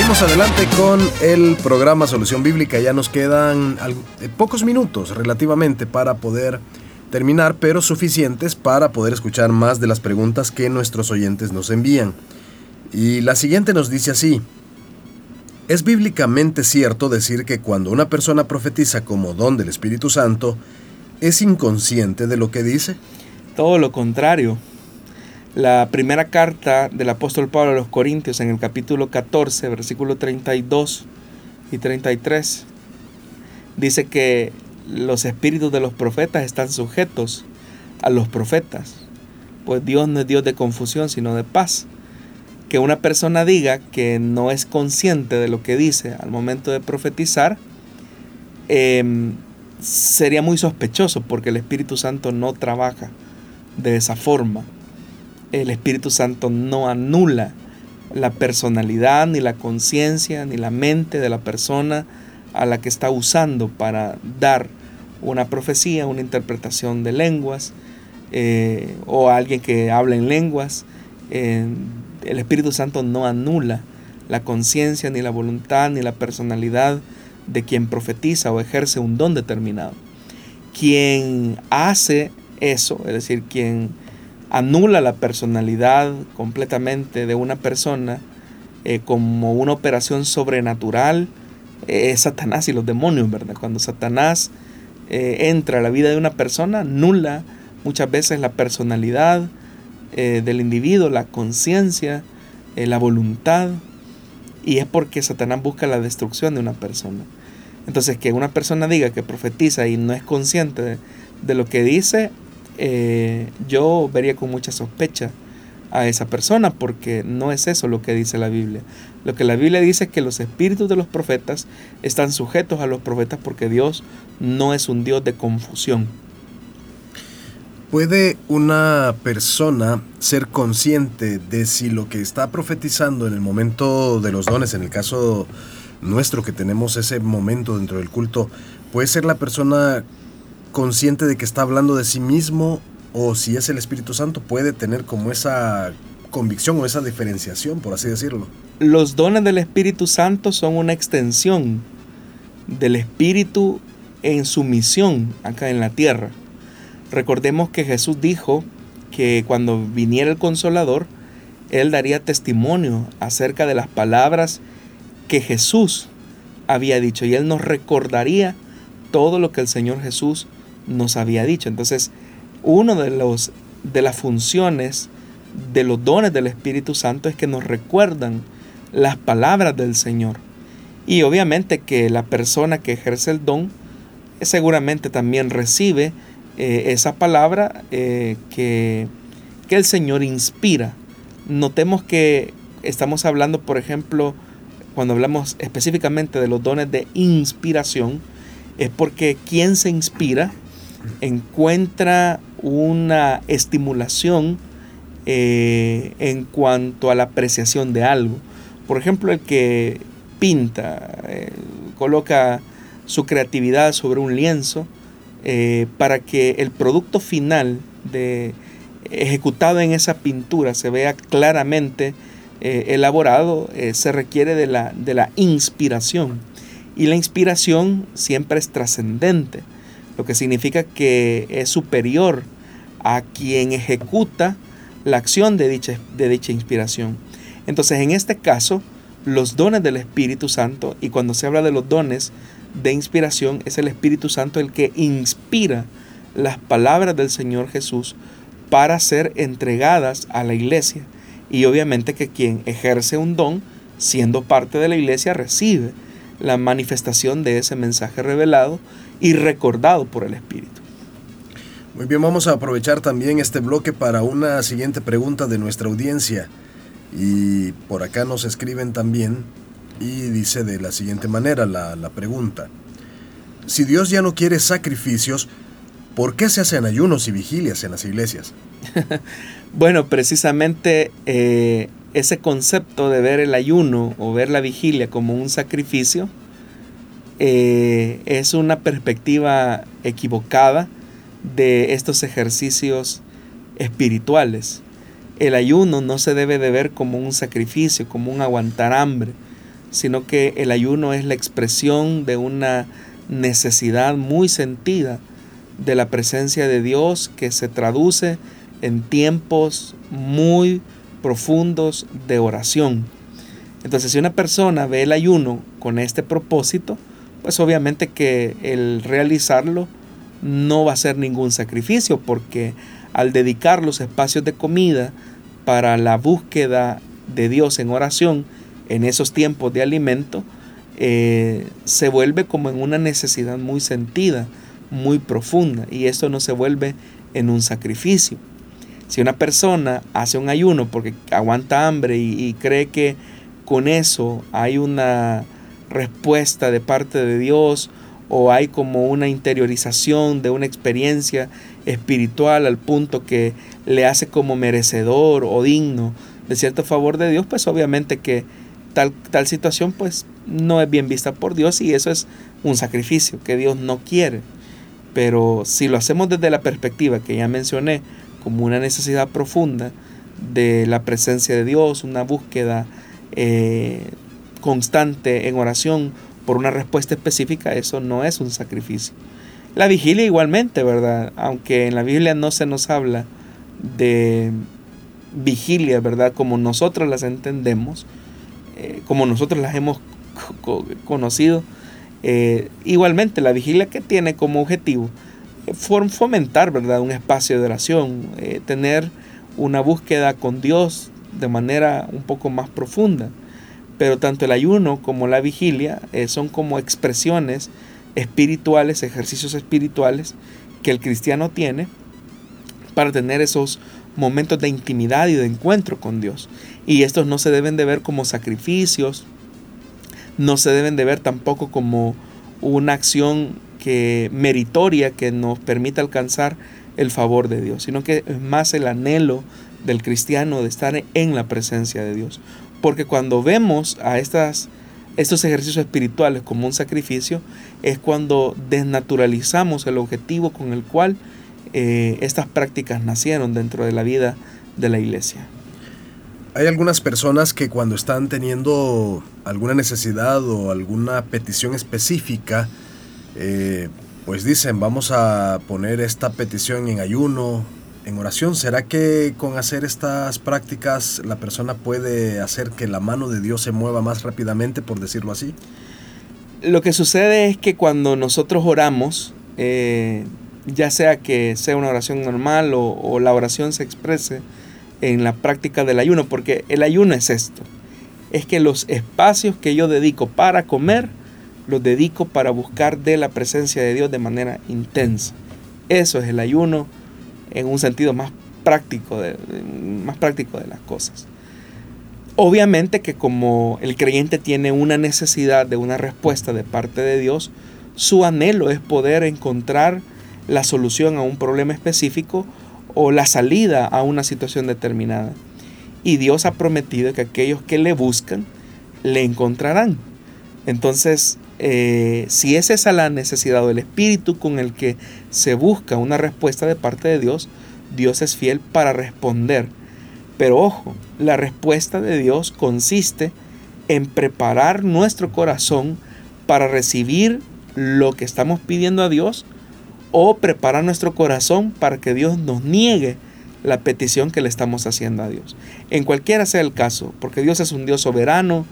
Speaker 1: adelante con el programa Solución Bíblica. Ya nos quedan eh, pocos minutos relativamente para poder terminar, pero suficientes para poder escuchar más de las preguntas que nuestros oyentes nos envían. Y la siguiente nos dice así. ¿Es bíblicamente cierto decir que cuando una persona profetiza como don del Espíritu Santo, es inconsciente de lo que dice?
Speaker 2: Todo lo contrario. La primera carta del apóstol Pablo a los Corintios en el capítulo 14, versículo 32 y 33, dice que los espíritus de los profetas están sujetos a los profetas, pues Dios no es Dios de confusión, sino de paz. Que una persona diga que no es consciente de lo que dice al momento de profetizar, em, sería muy sospechoso porque el Espíritu Santo no trabaja de esa forma el Espíritu Santo no anula la personalidad, ni la conciencia, ni la mente de la persona a la que está usando para dar una profecía, una interpretación de lenguas, eh, o alguien que habla en lenguas. el Espíritu Santo no anula la conciencia, ni la voluntad, ni la personalidad de quien profetiza o ejerce un don determinado. Quien hace eso, es decir, quien anula la personalidad completamente de una persona eh, como una operación sobrenatural, eh, es Satanás y los demonios, ¿verdad? Cuando Satanás eh, entra a la vida de una persona, anula muchas veces la personalidad del individuo, la conciencia, la voluntad, y es porque Satanás busca la destrucción de una persona. Entonces, que una persona diga que profetiza y no es consciente de lo que dice, eh, yo vería con mucha sospecha a esa persona porque no es eso lo que dice la Biblia. Lo que la Biblia dice es que los espíritus de los profetas están sujetos a los profetas porque Dios no es un Dios de confusión.
Speaker 1: ¿Puede una persona ser consciente de si lo que está profetizando en el momento de los dones, en el caso nuestro que tenemos ese momento dentro del culto, puede ser la persona consciente de que está hablando de sí mismo o si es el Espíritu Santo puede tener como esa convicción o esa diferenciación, por así decirlo.
Speaker 2: Los dones del Espíritu Santo son una extensión del Espíritu en su misión acá en la tierra. Recordemos que Jesús dijo que cuando viniera el consolador, Él daría testimonio acerca de las palabras que Jesús había dicho y Él nos recordaría todo lo que el Señor Jesús nos había dicho. Entonces, uno de de las funciones de los dones del Espíritu Santo es que nos recuerdan las palabras del Señor. Y obviamente que la persona que ejerce el don eh, seguramente también recibe eh, esa palabra eh, que, que el Señor inspira. Notemos que estamos hablando, por ejemplo, cuando hablamos específicamente de los dones de inspiración, es porque quien se inspira encuentra una estimulación eh, en cuanto a la apreciación de algo. Por ejemplo, el que pinta, eh, coloca su creatividad sobre un lienzo eh, para que el producto final de, ejecutado en esa pintura se vea claramente elaborado, se requiere de la, de la inspiración. Y la inspiración siempre es trascendente, lo que significa que es superior a quien ejecuta la acción de dicha, de dicha inspiración. Entonces, en este caso, los dones del Espíritu Santo, y cuando se habla de los dones de inspiración, es el Espíritu Santo el que inspira las palabras del Señor Jesús para ser entregadas a la iglesia. Y obviamente que quien ejerce un don, siendo parte de la iglesia, recibe la manifestación de ese mensaje revelado y recordado por el Espíritu.
Speaker 1: Muy bien, vamos a aprovechar también este bloque para una siguiente pregunta de nuestra audiencia. Y por acá nos escriben también y dice de la siguiente manera la, pregunta. Si Dios ya no quiere sacrificios, ¿por qué se hacen ayunos y vigilias en las iglesias? (laughs)
Speaker 2: bueno, precisamente eh, ese concepto de ver el ayuno o ver la vigilia como un sacrificio eh, es una perspectiva equivocada de estos ejercicios espirituales. El ayuno no se debe de ver como un sacrificio, como un aguantar hambre, sino que el ayuno es la expresión de una necesidad muy sentida de la presencia de Dios que se traduce en tiempos muy profundos de oración. Entonces, si una persona ve el ayuno con este propósito, pues obviamente que el realizarlo no va a ser ningún sacrificio porque al dedicar los espacios de comida para la búsqueda de Dios en oración en esos tiempos de alimento, eh, se vuelve como en una necesidad muy sentida, muy profunda, y esto no se vuelve en un sacrificio. Si una persona hace un ayuno porque aguanta hambre y cree que con eso hay una respuesta de parte de Dios o hay como una interiorización de una experiencia espiritual al punto que le hace como merecedor o digno de cierto favor de Dios, pues obviamente que tal, tal situación pues no es bien vista por Dios y eso es un sacrificio que Dios no quiere. Pero si lo hacemos desde la perspectiva que ya mencioné, como una necesidad profunda de la presencia de Dios, una búsqueda eh, constante en oración, por una respuesta específica, eso no es un sacrificio. La vigilia igualmente, ¿verdad? Aunque en la Biblia no se nos habla de vigilia, ¿verdad? Como nosotros las entendemos, eh, como nosotros las hemos conocido. Eh, igualmente, la vigilia que tiene como objetivo eh, fomentar, ¿verdad? Un espacio de oración, tener una búsqueda con Dios de manera un poco más profunda. Pero tanto el ayuno como la vigilia eh, son como expresiones espirituales, ejercicios espirituales que el cristiano tiene para tener esos momentos de intimidad y de encuentro con Dios. Y estos no se deben de ver como sacrificios, no se deben de ver tampoco como una acción que meritoria que nos permita alcanzar el favor de Dios, sino que es más el anhelo del cristiano de estar en la presencia de Dios. Porque cuando vemos a estas, estos ejercicios espirituales como un sacrificio, es cuando desnaturalizamos el objetivo con el cual eh, estas prácticas nacieron dentro de la vida de la iglesia.
Speaker 1: Hay algunas personas que cuando están teniendo alguna necesidad o alguna petición específica, eh, pues dicen, vamos a poner esta petición en ayuno, en oración. ¿Será que con hacer estas prácticas la persona puede hacer que la mano de Dios se mueva más rápidamente, por decirlo así?
Speaker 2: Lo que sucede es que cuando nosotros oramos, eh, ya sea que sea una oración normal o, la oración se exprese en la práctica del ayuno, porque el ayuno es esto, es que los espacios que yo dedico para comer, los dedico para buscar de la presencia de Dios de manera intensa. Eso es el ayuno en un sentido más práctico de, más práctico de las cosas. Obviamente que como el creyente tiene una necesidad de una respuesta de parte de Dios, su anhelo es poder encontrar la solución a un problema específico o la salida a una situación determinada. Y Dios ha prometido que aquellos que le buscan, le encontrarán. Entonces, eh, si es esa la necesidad o el espíritu con el que se busca una respuesta de parte de Dios, Dios es fiel para responder. Pero ojo, la respuesta de Dios consiste en preparar nuestro corazón para recibir lo que estamos pidiendo a Dios o preparar nuestro corazón para que Dios nos niegue la petición que le estamos haciendo a Dios. En cualquiera sea el caso, porque Dios es un Dios soberano,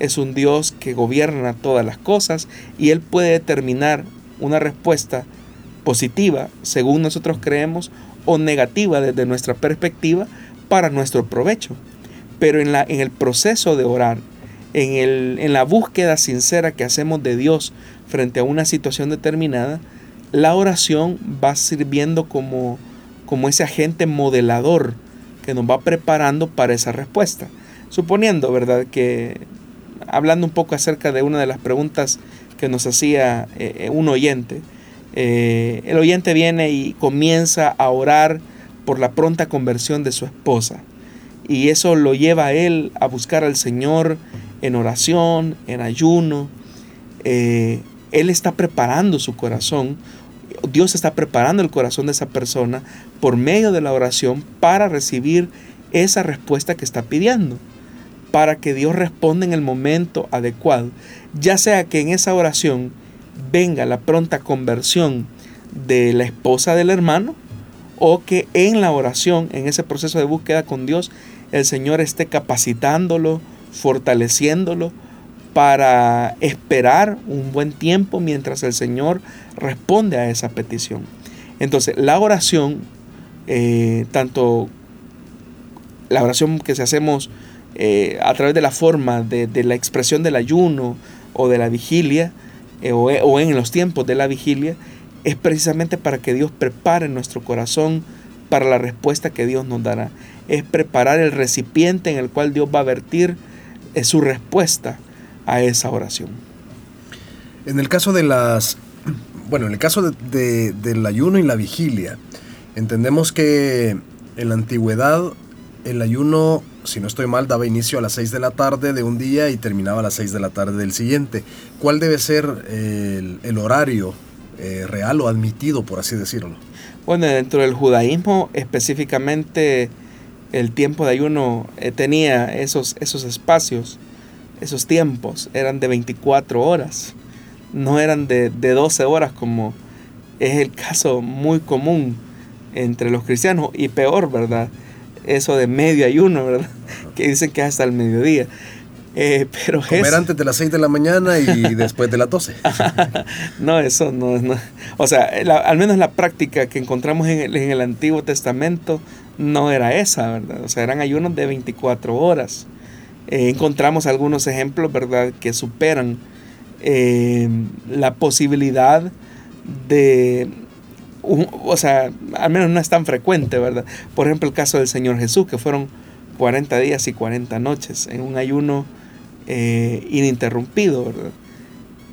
Speaker 2: es un Dios que gobierna todas las cosas y Él puede determinar una respuesta positiva según nosotros creemos o negativa desde nuestra perspectiva para nuestro provecho. Pero en, la, en el proceso de orar, en, el, en la búsqueda sincera que hacemos de Dios frente a una situación determinada, la oración va sirviendo como, como ese agente modelador que nos va preparando para esa respuesta. Suponiendo, ¿verdad?, que hablando un poco acerca de una de las preguntas que nos hacía eh, eh, un oyente, eh, el oyente viene y comienza a orar por la pronta conversión de su esposa. Y eso lo lleva a él a buscar al Señor en oración, en ayuno. él está preparando su corazón Dios está preparando el corazón de esa persona por medio de la oración para recibir esa respuesta que está pidiendo, para que Dios responda en el momento adecuado, ya sea que en esa oración venga la pronta conversión de la esposa del hermano o que en la oración, en ese proceso de búsqueda con Dios, el Señor esté capacitándolo, fortaleciéndolo para esperar un buen tiempo mientras el Señor responde a esa petición. Entonces, la oración, eh, tanto la oración que se hacemos eh, a través de la forma de, la expresión del ayuno o de la vigilia, eh, o, o en los tiempos de la vigilia, es precisamente para que Dios prepare nuestro corazón para la respuesta que Dios nos dará. Es preparar el recipiente en el cual Dios va a vertir su respuesta a esa oración.
Speaker 1: En el caso de las bueno, en el caso de, del ayuno y la vigilia, entendemos que en la antigüedad el ayuno, si no estoy mal, daba inicio a las 6 de la tarde de un día y terminaba a las 6 de la tarde del siguiente. ¿Cuál debe ser el, horario eh, real o admitido, por así decirlo?
Speaker 2: Bueno, dentro del judaísmo específicamente el tiempo de ayuno eh, tenía esos, esos espacios, esos tiempos, eran de 24 horas no eran de, de 12 horas como es el caso muy común entre los cristianos y peor, ¿verdad? Eso de medio ayuno, ¿verdad? (laughs) Que dicen que es hasta el mediodía.
Speaker 1: Eh, pero Comer antes de las 6 de la mañana y (laughs) después de las 12. (laughs)
Speaker 2: no, eso no es. O sea, al menos la práctica que encontramos en el, en el, Antiguo Testamento no era esa, ¿verdad? O sea, eran ayunos de 24 horas. Eh, encontramos algunos ejemplos, ¿verdad?, que superan eh, la posibilidad de, o sea, al menos no es tan frecuente, ¿verdad? Por ejemplo, el caso del Señor Jesús, que fueron 40 días y 40 noches en un ayuno eh, ininterrumpido, ¿verdad?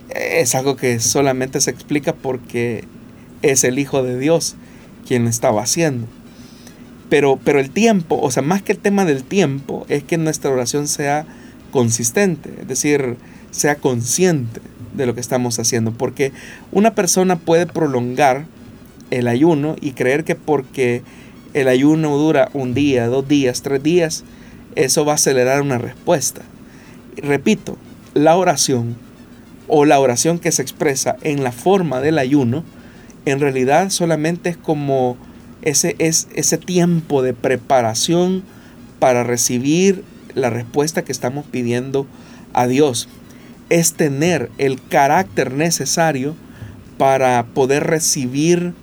Speaker 2: Es algo que solamente se explica porque es el Hijo de Dios quien lo estaba haciendo. Pero, pero el tiempo, o sea, más que el tema del tiempo, es que nuestra oración sea consistente. Es decir, sea consciente de lo que estamos haciendo, porque una persona puede prolongar el ayuno y creer que porque el ayuno dura un día, dos días, tres días, eso va a acelerar una respuesta. repito, la oración o la oración que se expresa en la forma del ayuno, en realidad solamente es como ese, es, ese tiempo de preparación para recibir la respuesta que estamos pidiendo a Dios es tener el carácter necesario para poder recibir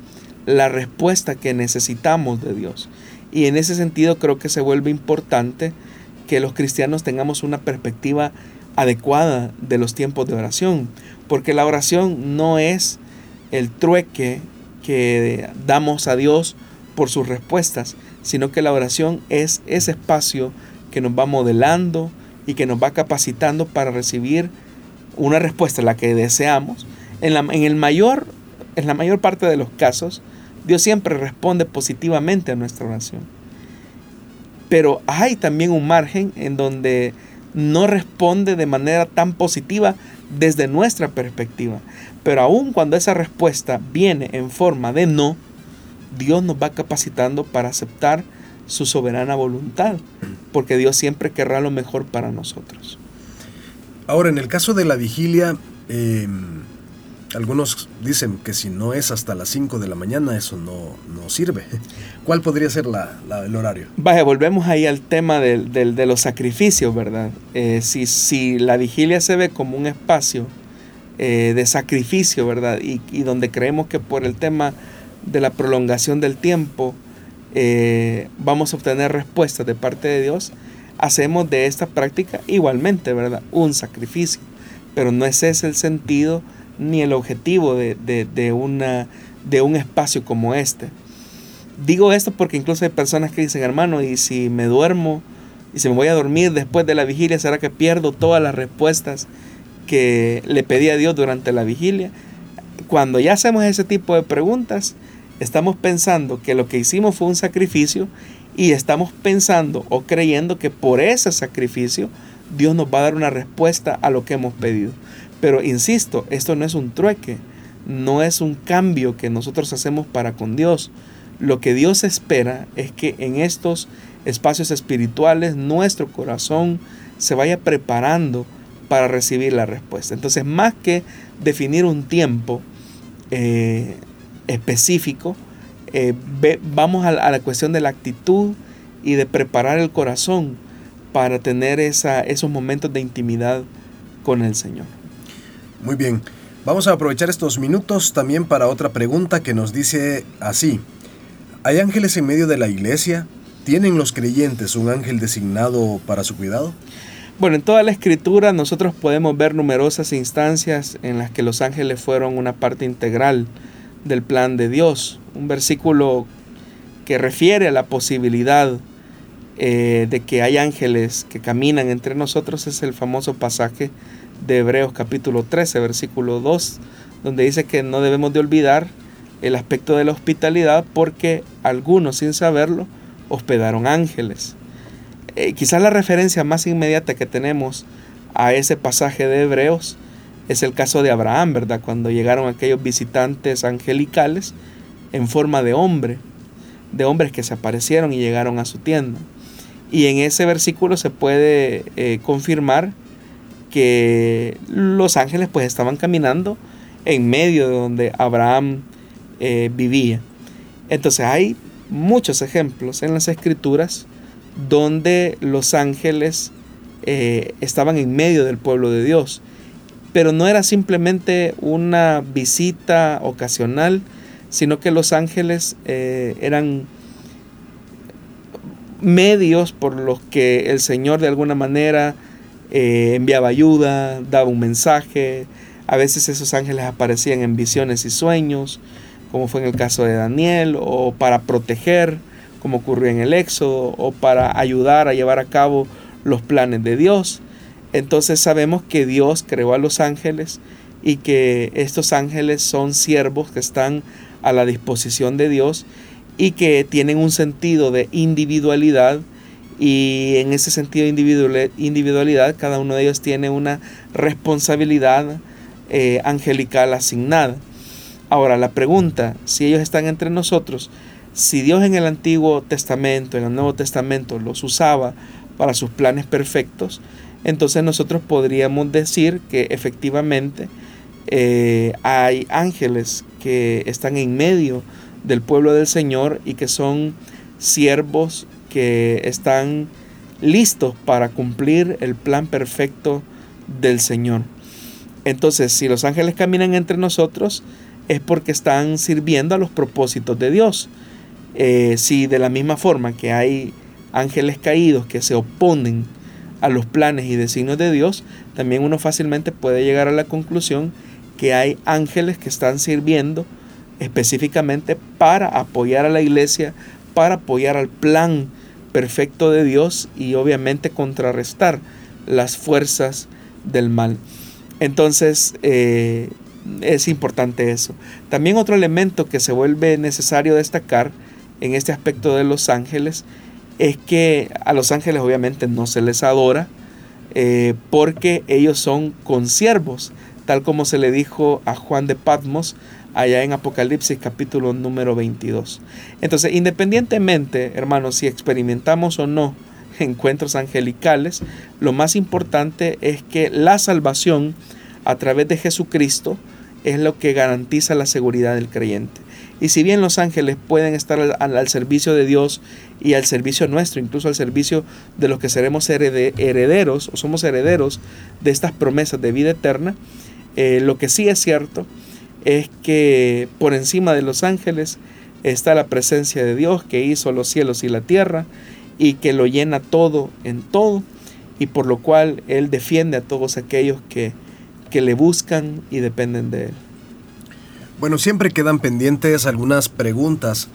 Speaker 2: la respuesta que necesitamos de Dios. Y en ese sentido creo que se vuelve importante que los cristianos tengamos una perspectiva adecuada de los tiempos de oración, porque la oración no es el trueque que damos a Dios por sus respuestas, sino que la oración es ese espacio que nos va modelando y que nos va capacitando para recibir una respuesta, la que deseamos. En la, en el mayor, en la mayor parte de los casos, Dios siempre responde positivamente a nuestra oración. Pero hay también un margen en donde no responde de manera tan positiva desde nuestra perspectiva. Pero aun cuando esa respuesta viene en forma de no, Dios nos va capacitando para aceptar su soberana voluntad, porque Dios siempre querrá lo mejor para nosotros.
Speaker 1: Ahora, en el caso de la vigilia, em, algunos dicen que si no es hasta las 5 de la mañana, eso no, no sirve. ¿Cuál podría ser la, el horario?
Speaker 2: Vaya, volvemos ahí al tema de los sacrificios, ¿verdad? Eh, si, si, la vigilia se ve como un espacio eh, de sacrificio, ¿verdad? Y, y, donde creemos que por el tema de la prolongación del tiempo eh, vamos a obtener respuestas de parte de Dios, hacemos de esta práctica igualmente, ¿verdad? Un sacrificio. Pero no es ese el sentido ni el objetivo de, una, de un espacio como este. Digo esto porque incluso hay personas que dicen, hermano, y si me duermo y si me voy a dormir después de la vigilia, ¿será que pierdo todas las respuestas que le pedí a Dios durante la vigilia? Cuando ya hacemos ese tipo de preguntas, estamos pensando que lo que hicimos fue un sacrificio y estamos pensando o creyendo que por ese sacrificio Dios nos va a dar una respuesta a lo que hemos pedido. Pero insisto, esto no es un trueque, no es un cambio que nosotros hacemos para con Dios. Lo que Dios espera es que en estos espacios espirituales nuestro corazón se vaya preparando para recibir la respuesta. Entonces, más que definir un tiempo eh, específico, eh, vamos a, la cuestión de la actitud y de preparar el corazón para tener esos momentos de intimidad con el Señor.
Speaker 1: Muy bien. Vamos a aprovechar estos minutos también para otra pregunta que nos dice así. ¿Hay ángeles en medio de la iglesia? ¿Tienen los creyentes un ángel designado para su cuidado?
Speaker 2: Bueno, en toda la escritura nosotros podemos ver numerosas instancias en las que los ángeles fueron una parte integral del plan de Dios. Un versículo que refiere a la posibilidad eh, de que hay ángeles que caminan entre nosotros es el famoso pasaje de Hebreos capítulo 13, versículo 2, donde dice que no debemos de olvidar el aspecto de la hospitalidad porque algunos sin saberlo hospedaron ángeles. Eh, quizás la referencia más inmediata que tenemos a ese pasaje de Hebreos es el caso de Abraham, ¿verdad? Cuando llegaron aquellos visitantes angelicales en forma de hombre, de hombres que se aparecieron y llegaron a su tienda. Y en ese versículo se puede eh, confirmar que los ángeles pues estaban caminando en medio de donde Abraham eh, vivía. Entonces hay muchos ejemplos en las escrituras donde los ángeles eh, estaban en medio del pueblo de Dios. Pero no era simplemente una visita ocasional, sino que los ángeles eh, eran medios por los que el Señor de alguna manera eh, enviaba ayuda, daba un mensaje. A veces esos ángeles aparecían en visiones y sueños, como fue en el caso de Daniel, o para proteger, como ocurrió en el Éxodo, o para ayudar a llevar a cabo los planes de Dios. Entonces sabemos que Dios creó a los ángeles y que estos ángeles son siervos que están a la disposición de Dios y que tienen un sentido de individualidad y en ese sentido de individualidad cada uno de ellos tiene una responsabilidad eh, angelical asignada. Ahora la pregunta, si ellos están entre nosotros, si Dios en el Antiguo Testamento, en el Nuevo Testamento los usaba para sus planes perfectos, entonces nosotros podríamos decir que efectivamente eh, hay ángeles que están en medio del pueblo del Señor y que son siervos que están listos para cumplir el plan perfecto del Señor. Entonces, si los ángeles caminan entre nosotros, es porque están sirviendo a los propósitos de Dios. Eh, si de la misma forma que hay ángeles caídos que se oponen a los planes y designios de Dios, también uno fácilmente puede llegar a la conclusión que hay ángeles que están sirviendo específicamente para apoyar a la iglesia, para apoyar al plan perfecto de Dios y obviamente contrarrestar las fuerzas del mal. Entonces eh, es importante eso. También otro elemento que se vuelve necesario destacar en este aspecto de los ángeles es que a los ángeles obviamente no se les adora eh, porque ellos son consiervos, tal como se le dijo a Juan de Patmos allá en Apocalipsis capítulo número 22. Entonces, independientemente, hermanos, si experimentamos o no encuentros angelicales, lo más importante es que la salvación a través de Jesucristo es lo que garantiza la seguridad del creyente. Y si bien los ángeles pueden estar al, servicio de Dios y al servicio nuestro, incluso al servicio de los que seremos herederos o somos herederos de estas promesas de vida eterna, eh, lo que sí es cierto es que por encima de los ángeles está la presencia de Dios que hizo los cielos y la tierra y que lo llena todo en todo y por lo cual Él defiende a todos aquellos que, que le buscan y dependen de Él.
Speaker 1: Bueno, siempre quedan pendientes algunas preguntas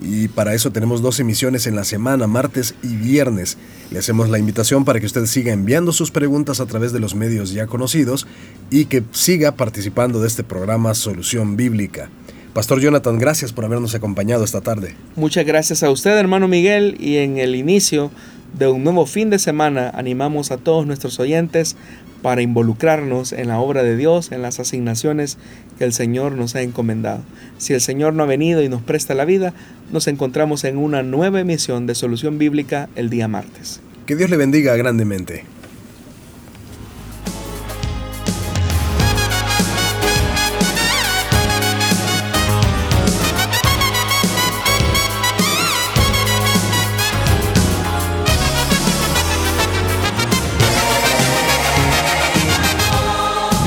Speaker 1: y para eso tenemos dos emisiones en la semana, martes y viernes. Le hacemos la invitación para que usted siga enviando sus preguntas a través de los medios ya conocidos y que siga participando de este programa Solución Bíblica. Pastor Jonathan, gracias por habernos acompañado esta tarde.
Speaker 2: Muchas gracias a usted, hermano Miguel, y en el inicio de un nuevo fin de semana animamos a todos nuestros oyentes para involucrarnos en la obra de Dios, en las asignaciones que el Señor nos ha encomendado. Si el Señor no ha venido y nos presta la vida, nos encontramos en una nueva emisión de Solución Bíblica el día martes.
Speaker 1: Que Dios le bendiga grandemente.